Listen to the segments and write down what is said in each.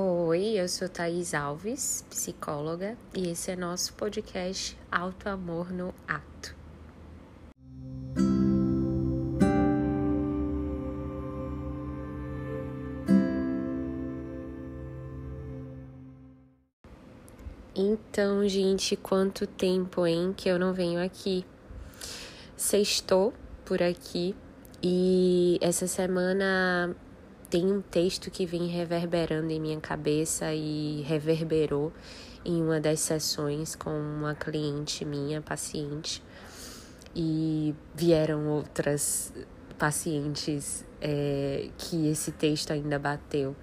Oi, eu sou Thaís Alves, psicóloga, e esse é nosso podcast Alto Amor no Ato. Então, gente, quanto tempo, hein, que eu não venho aqui. Sextou por aqui e essa semana tem um texto que vem reverberando em minha cabeça e reverberou em uma das sessões com uma cliente minha, paciente, e vieram outras pacientes é, que esse texto ainda bateu.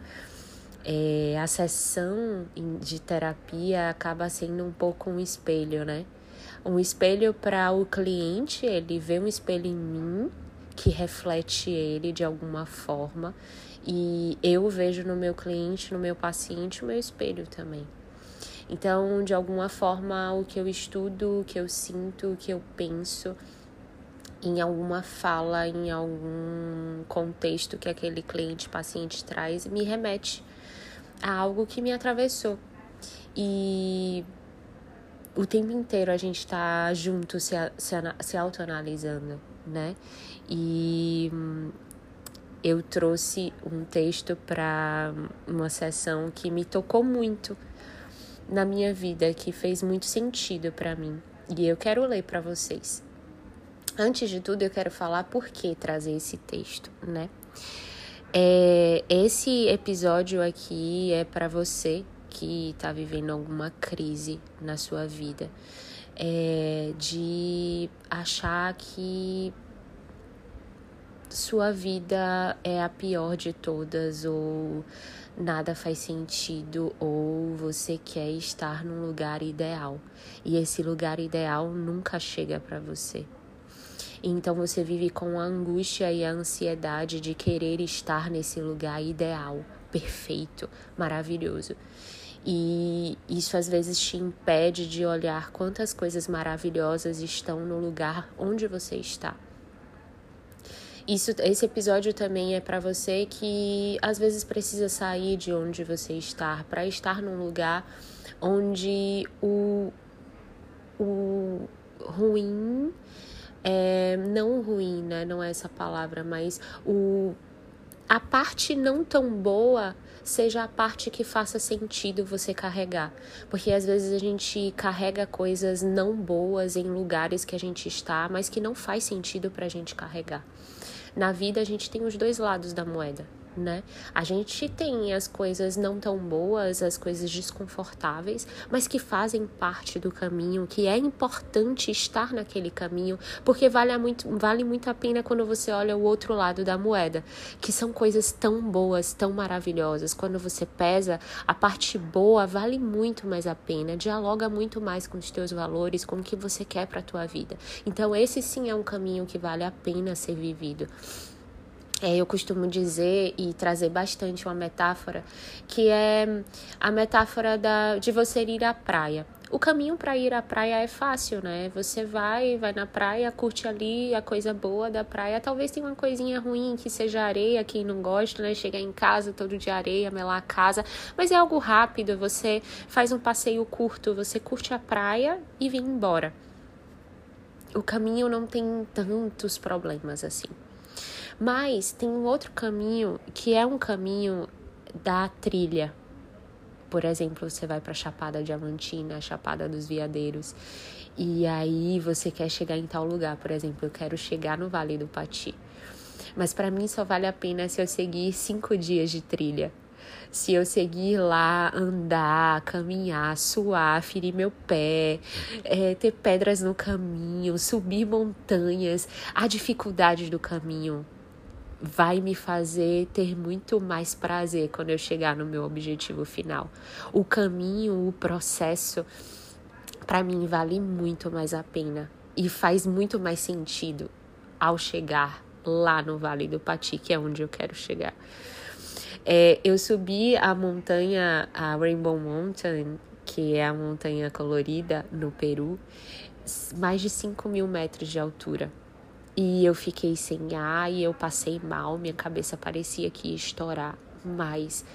É, a sessão de terapia acaba sendo um pouco um espelho, né? Um espelho para o cliente, ele vê um espelho em mim que reflete ele de alguma forma e eu vejo no meu cliente, no meu paciente, o meu espelho também. Então, de alguma forma, o que eu estudo, o que eu sinto, o que eu penso, em alguma fala, em algum contexto que aquele cliente, paciente traz, me remete a algo que me atravessou. E o tempo inteiro a gente está junto, se, se, se autoanalisando, né? E hum, eu trouxe um texto para uma sessão que me tocou muito na minha vida, que fez muito sentido para mim. E eu quero ler para vocês. Antes de tudo, eu quero falar por que trazer esse texto, né? É, esse episódio aqui é para você que está vivendo alguma crise na sua vida, é, de achar que sua vida é a pior de todas ou nada faz sentido ou você quer estar num lugar ideal e esse lugar ideal nunca chega para você. Então você vive com a angústia e a ansiedade de querer estar nesse lugar ideal, perfeito, maravilhoso. E isso às vezes te impede de olhar quantas coisas maravilhosas estão no lugar onde você está. Isso, esse episódio também é para você que às vezes precisa sair de onde você está para estar num lugar onde o, o ruim é não ruim, né? Não é essa palavra, mas o a parte não tão boa seja a parte que faça sentido você carregar. Porque às vezes a gente carrega coisas não boas em lugares que a gente está, mas que não faz sentido pra gente carregar. Na vida a gente tem os dois lados da moeda né? A gente tem as coisas não tão boas, as coisas desconfortáveis, mas que fazem parte do caminho, que é importante estar naquele caminho, porque vale muito, vale muito a pena quando você olha o outro lado da moeda, que são coisas tão boas, tão maravilhosas. Quando você pesa, a parte boa vale muito mais a pena, dialoga muito mais com os teus valores, com o que você quer para a tua vida. Então esse sim é um caminho que vale a pena ser vivido. É, eu costumo dizer e trazer bastante uma metáfora, que é a metáfora da, de você ir à praia. O caminho para ir à praia é fácil, né? Você vai, vai na praia, curte ali a coisa boa da praia. Talvez tenha uma coisinha ruim que seja areia, quem não gosta, né? Chegar em casa todo de areia, melar a casa. Mas é algo rápido, você faz um passeio curto, você curte a praia e vem embora. O caminho não tem tantos problemas assim. Mas tem um outro caminho que é um caminho da trilha. Por exemplo, você vai para Chapada Diamantina, Chapada dos Veadeiros, e aí você quer chegar em tal lugar. Por exemplo, eu quero chegar no Vale do Pati. Mas para mim só vale a pena se eu seguir cinco dias de trilha. Se eu seguir lá, andar, caminhar, suar, ferir meu pé, é, ter pedras no caminho, subir montanhas, a dificuldade do caminho vai me fazer ter muito mais prazer quando eu chegar no meu objetivo final. O caminho, o processo, para mim vale muito mais a pena e faz muito mais sentido ao chegar lá no Vale do Pati, que é onde eu quero chegar. É, eu subi a montanha, a Rainbow Mountain, que é a montanha colorida no Peru, mais de 5 mil metros de altura. E eu fiquei sem ar e eu passei mal, minha cabeça parecia que ia estourar, mas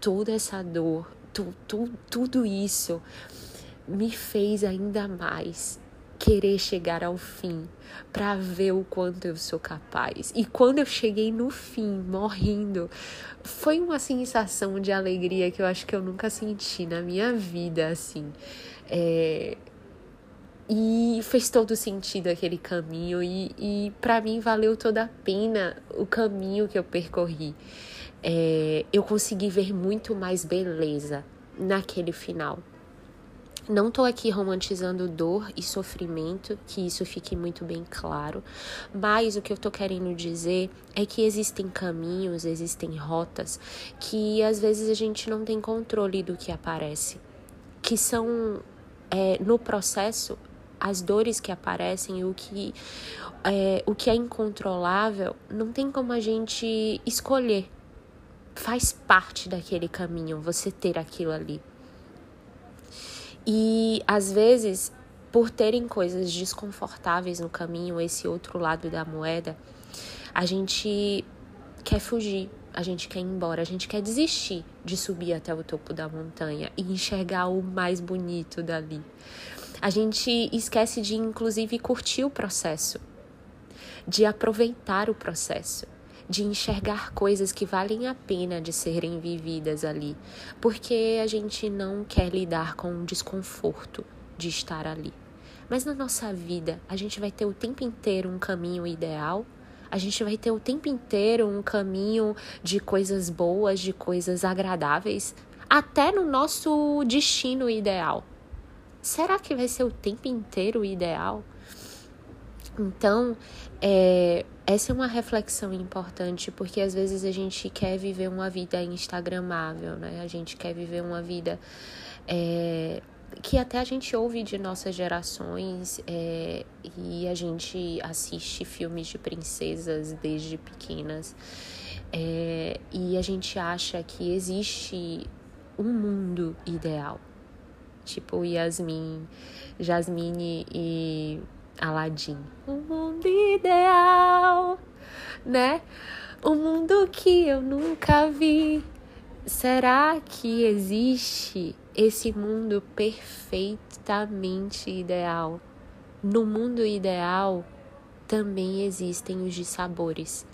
toda essa dor, tu, tu, tudo isso me fez ainda mais querer chegar ao fim para ver o quanto eu sou capaz. E quando eu cheguei no fim, morrendo, foi uma sensação de alegria que eu acho que eu nunca senti na minha vida, assim. É... E fez todo sentido aquele caminho, e, e para mim valeu toda a pena o caminho que eu percorri. É... Eu consegui ver muito mais beleza naquele final. Não estou aqui romantizando dor e sofrimento, que isso fique muito bem claro, mas o que eu estou querendo dizer é que existem caminhos, existem rotas que às vezes a gente não tem controle do que aparece, que são é, no processo as dores que aparecem, o que é, o que é incontrolável, não tem como a gente escolher. Faz parte daquele caminho você ter aquilo ali. E às vezes, por terem coisas desconfortáveis no caminho, esse outro lado da moeda, a gente quer fugir, a gente quer ir embora, a gente quer desistir de subir até o topo da montanha e enxergar o mais bonito dali. A gente esquece de, inclusive, curtir o processo, de aproveitar o processo de enxergar coisas que valem a pena de serem vividas ali, porque a gente não quer lidar com o desconforto de estar ali. Mas na nossa vida, a gente vai ter o tempo inteiro um caminho ideal, a gente vai ter o tempo inteiro um caminho de coisas boas, de coisas agradáveis, até no nosso destino ideal. Será que vai ser o tempo inteiro ideal? Então, é, essa é uma reflexão importante, porque às vezes a gente quer viver uma vida instagramável, né? A gente quer viver uma vida é, que até a gente ouve de nossas gerações é, e a gente assiste filmes de princesas desde pequenas. É, e a gente acha que existe um mundo ideal. Tipo Yasmin, Jasmine e Aladdin. Um mundo ideal, né? Um mundo que eu nunca vi. Será que existe esse mundo perfeitamente ideal? No mundo ideal também existem os dissabores,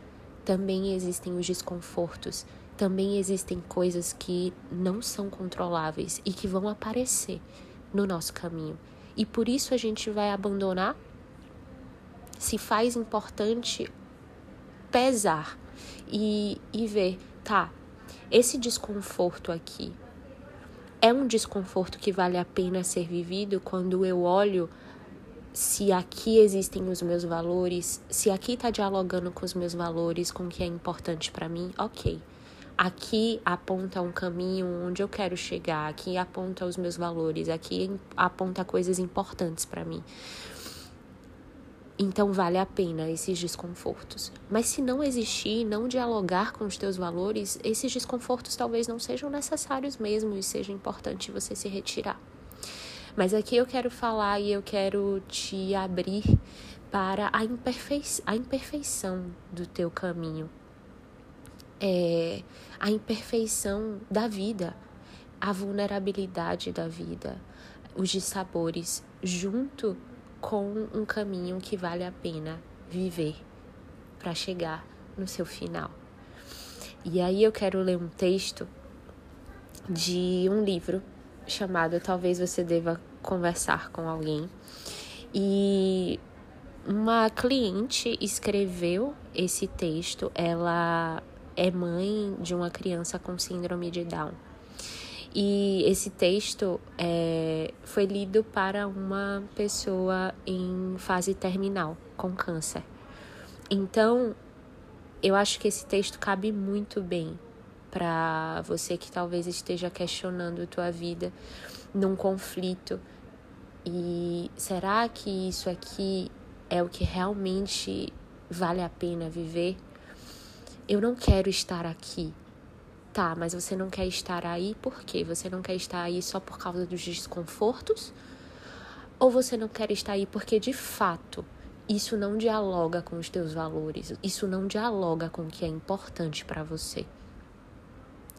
também existem os desconfortos, também existem coisas que não são controláveis e que vão aparecer no nosso caminho. E por isso a gente vai abandonar se faz importante pesar e, e ver, tá, esse desconforto aqui é um desconforto que vale a pena ser vivido quando eu olho se aqui existem os meus valores, se aqui está dialogando com os meus valores, com o que é importante para mim, ok. Aqui aponta um caminho onde eu quero chegar, aqui aponta os meus valores, aqui aponta coisas importantes para mim. Então vale a pena esses desconfortos. Mas se não existir, não dialogar com os teus valores, esses desconfortos talvez não sejam necessários mesmo e seja importante você se retirar. Mas aqui eu quero falar e eu quero te abrir para a, imperfei a imperfeição do teu caminho. É, a imperfeição da vida, a vulnerabilidade da vida, os dissabores, junto com um caminho que vale a pena viver para chegar no seu final. E aí eu quero ler um texto de um livro chamado Talvez Você Deva Conversar com Alguém. E uma cliente escreveu esse texto, ela é mãe de uma criança com síndrome de Down. E esse texto é, foi lido para uma pessoa em fase terminal, com câncer. Então, eu acho que esse texto cabe muito bem para você que talvez esteja questionando a tua vida num conflito. E será que isso aqui é o que realmente vale a pena viver? Eu não quero estar aqui Tá, mas você não quer estar aí por quê? Você não quer estar aí só por causa dos desconfortos? Ou você não quer estar aí porque de fato isso não dialoga com os teus valores, isso não dialoga com o que é importante para você?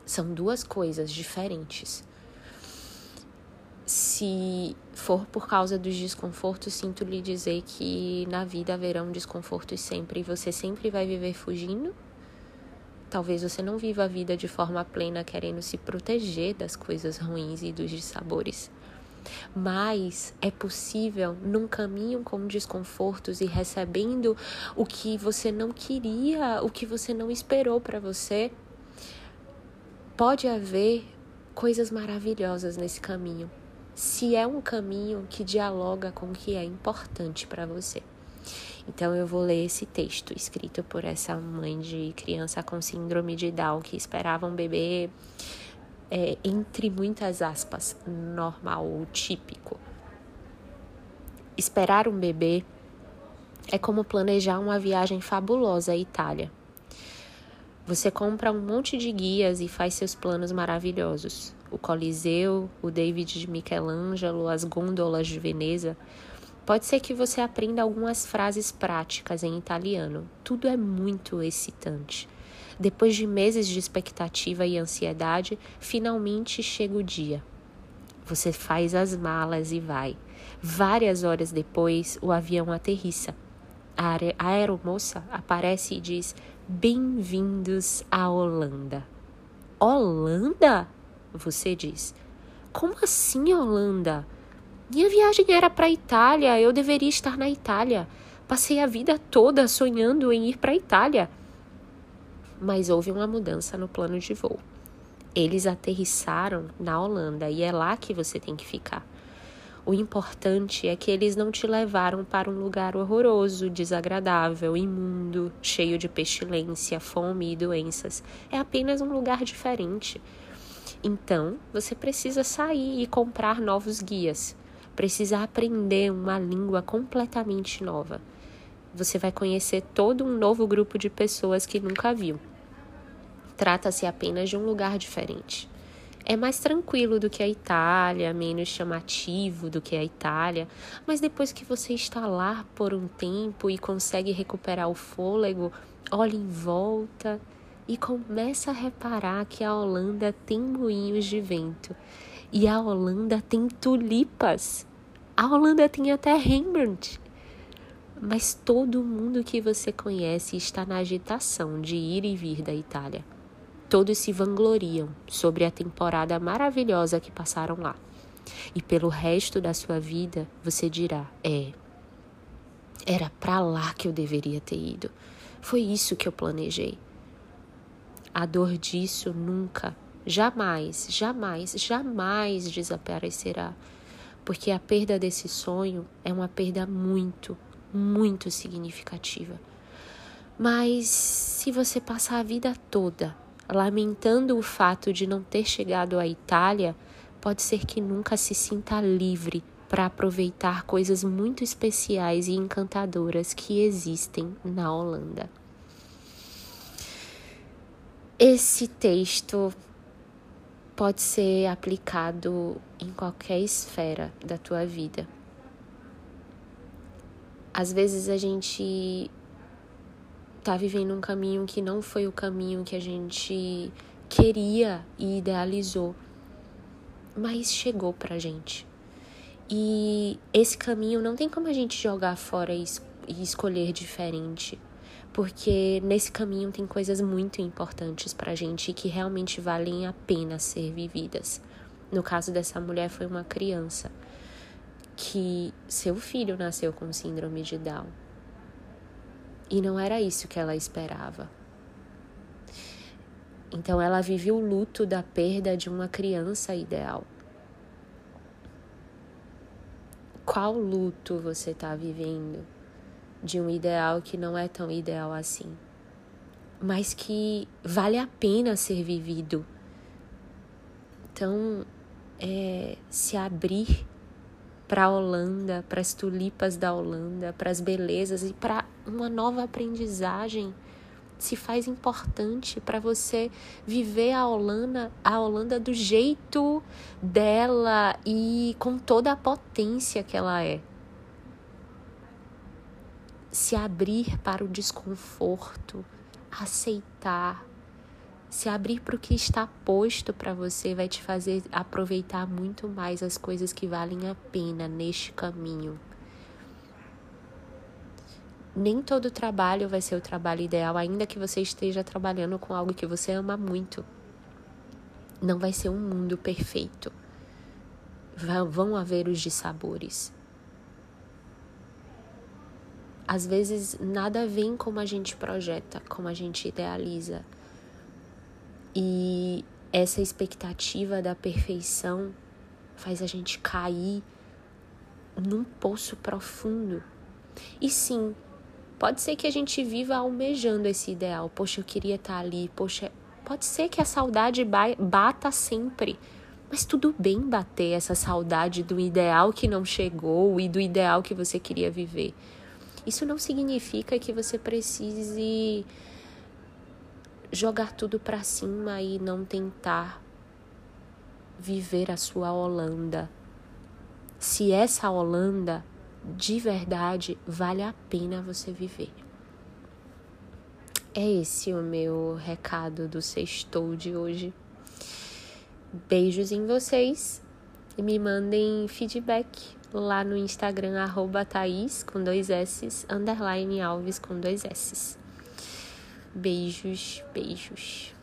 São duas coisas diferentes. Se for por causa dos desconfortos, sinto lhe dizer que na vida haverão desconfortos sempre e você sempre vai viver fugindo. Talvez você não viva a vida de forma plena querendo se proteger das coisas ruins e dos dissabores. Mas é possível, num caminho com desconfortos e recebendo o que você não queria, o que você não esperou para você, pode haver coisas maravilhosas nesse caminho. Se é um caminho que dialoga com o que é importante para você. Então eu vou ler esse texto escrito por essa mãe de criança com síndrome de Down que esperava um bebê é, entre muitas aspas, normal ou típico. Esperar um bebê é como planejar uma viagem fabulosa à Itália. Você compra um monte de guias e faz seus planos maravilhosos. O Coliseu, o David de Michelangelo, as gôndolas de Veneza. Pode ser que você aprenda algumas frases práticas em italiano. Tudo é muito excitante. Depois de meses de expectativa e ansiedade, finalmente chega o dia. Você faz as malas e vai. Várias horas depois, o avião aterrissa. A aeromoça aparece e diz: Bem-vindos à Holanda. Holanda? Você diz. Como assim, Holanda? Minha viagem era para a Itália, eu deveria estar na Itália. Passei a vida toda sonhando em ir para a Itália mas houve uma mudança no plano de voo. Eles aterrissaram na Holanda e é lá que você tem que ficar. O importante é que eles não te levaram para um lugar horroroso, desagradável, imundo, cheio de pestilência, fome e doenças. É apenas um lugar diferente. Então, você precisa sair e comprar novos guias. Precisa aprender uma língua completamente nova. Você vai conhecer todo um novo grupo de pessoas que nunca viu. Trata-se apenas de um lugar diferente. É mais tranquilo do que a Itália, menos chamativo do que a Itália, mas depois que você está lá por um tempo e consegue recuperar o fôlego, olha em volta e começa a reparar que a Holanda tem moinhos de vento e a Holanda tem tulipas. A Holanda tem até Rembrandt. Mas todo mundo que você conhece está na agitação de ir e vir da Itália. Todos se vangloriam sobre a temporada maravilhosa que passaram lá. E pelo resto da sua vida você dirá: é, era para lá que eu deveria ter ido. Foi isso que eu planejei. A dor disso nunca, jamais, jamais, jamais desaparecerá, porque a perda desse sonho é uma perda muito, muito significativa. Mas se você passar a vida toda lamentando o fato de não ter chegado à Itália, pode ser que nunca se sinta livre para aproveitar coisas muito especiais e encantadoras que existem na Holanda. Esse texto pode ser aplicado em qualquer esfera da tua vida. Às vezes a gente tá vivendo um caminho que não foi o caminho que a gente queria e idealizou, mas chegou pra gente. E esse caminho não tem como a gente jogar fora e, escolher diferente, porque nesse caminho tem coisas muito importantes pra gente e que realmente valem a pena ser vividas. No caso dessa mulher, foi uma criança que seu filho nasceu com síndrome de Down. E não era isso que ela esperava. Então ela vive o luto da perda de uma criança ideal. Qual luto você está vivendo de um ideal que não é tão ideal assim, mas que vale a pena ser vivido? Então, é, se abrir para a Holanda, para as tulipas da Holanda, para as belezas e para uma nova aprendizagem se faz importante para você viver a Holanda, a Holanda do jeito dela e com toda a potência que ela é. Se abrir para o desconforto, aceitar, Se abrir para o que está posto para você vai te fazer aproveitar muito mais as coisas que valem a pena neste caminho. Nem todo trabalho vai ser o trabalho ideal, ainda que você esteja trabalhando com algo que você ama muito. Não vai ser um mundo perfeito. Vão haver os dissabores. Às vezes nada vem como a gente projeta, como a gente idealiza. E essa expectativa da perfeição faz a gente cair num poço profundo. E sim, pode ser que a gente viva almejando esse ideal. Poxa, eu queria estar ali. Poxa, pode ser que a saudade bata sempre. Mas tudo bem bater essa saudade do ideal que não chegou e do ideal que você queria viver. Isso não significa que você precise jogar tudo para cima e não tentar viver a sua Holanda. Se essa Holanda de verdade vale a pena você viver. É esse o meu recado do sextou de hoje. Beijos em vocês e me mandem feedback lá no Instagram, arroba Thaís, com dois S, underline Alves, com dois S. Beijos, beijos.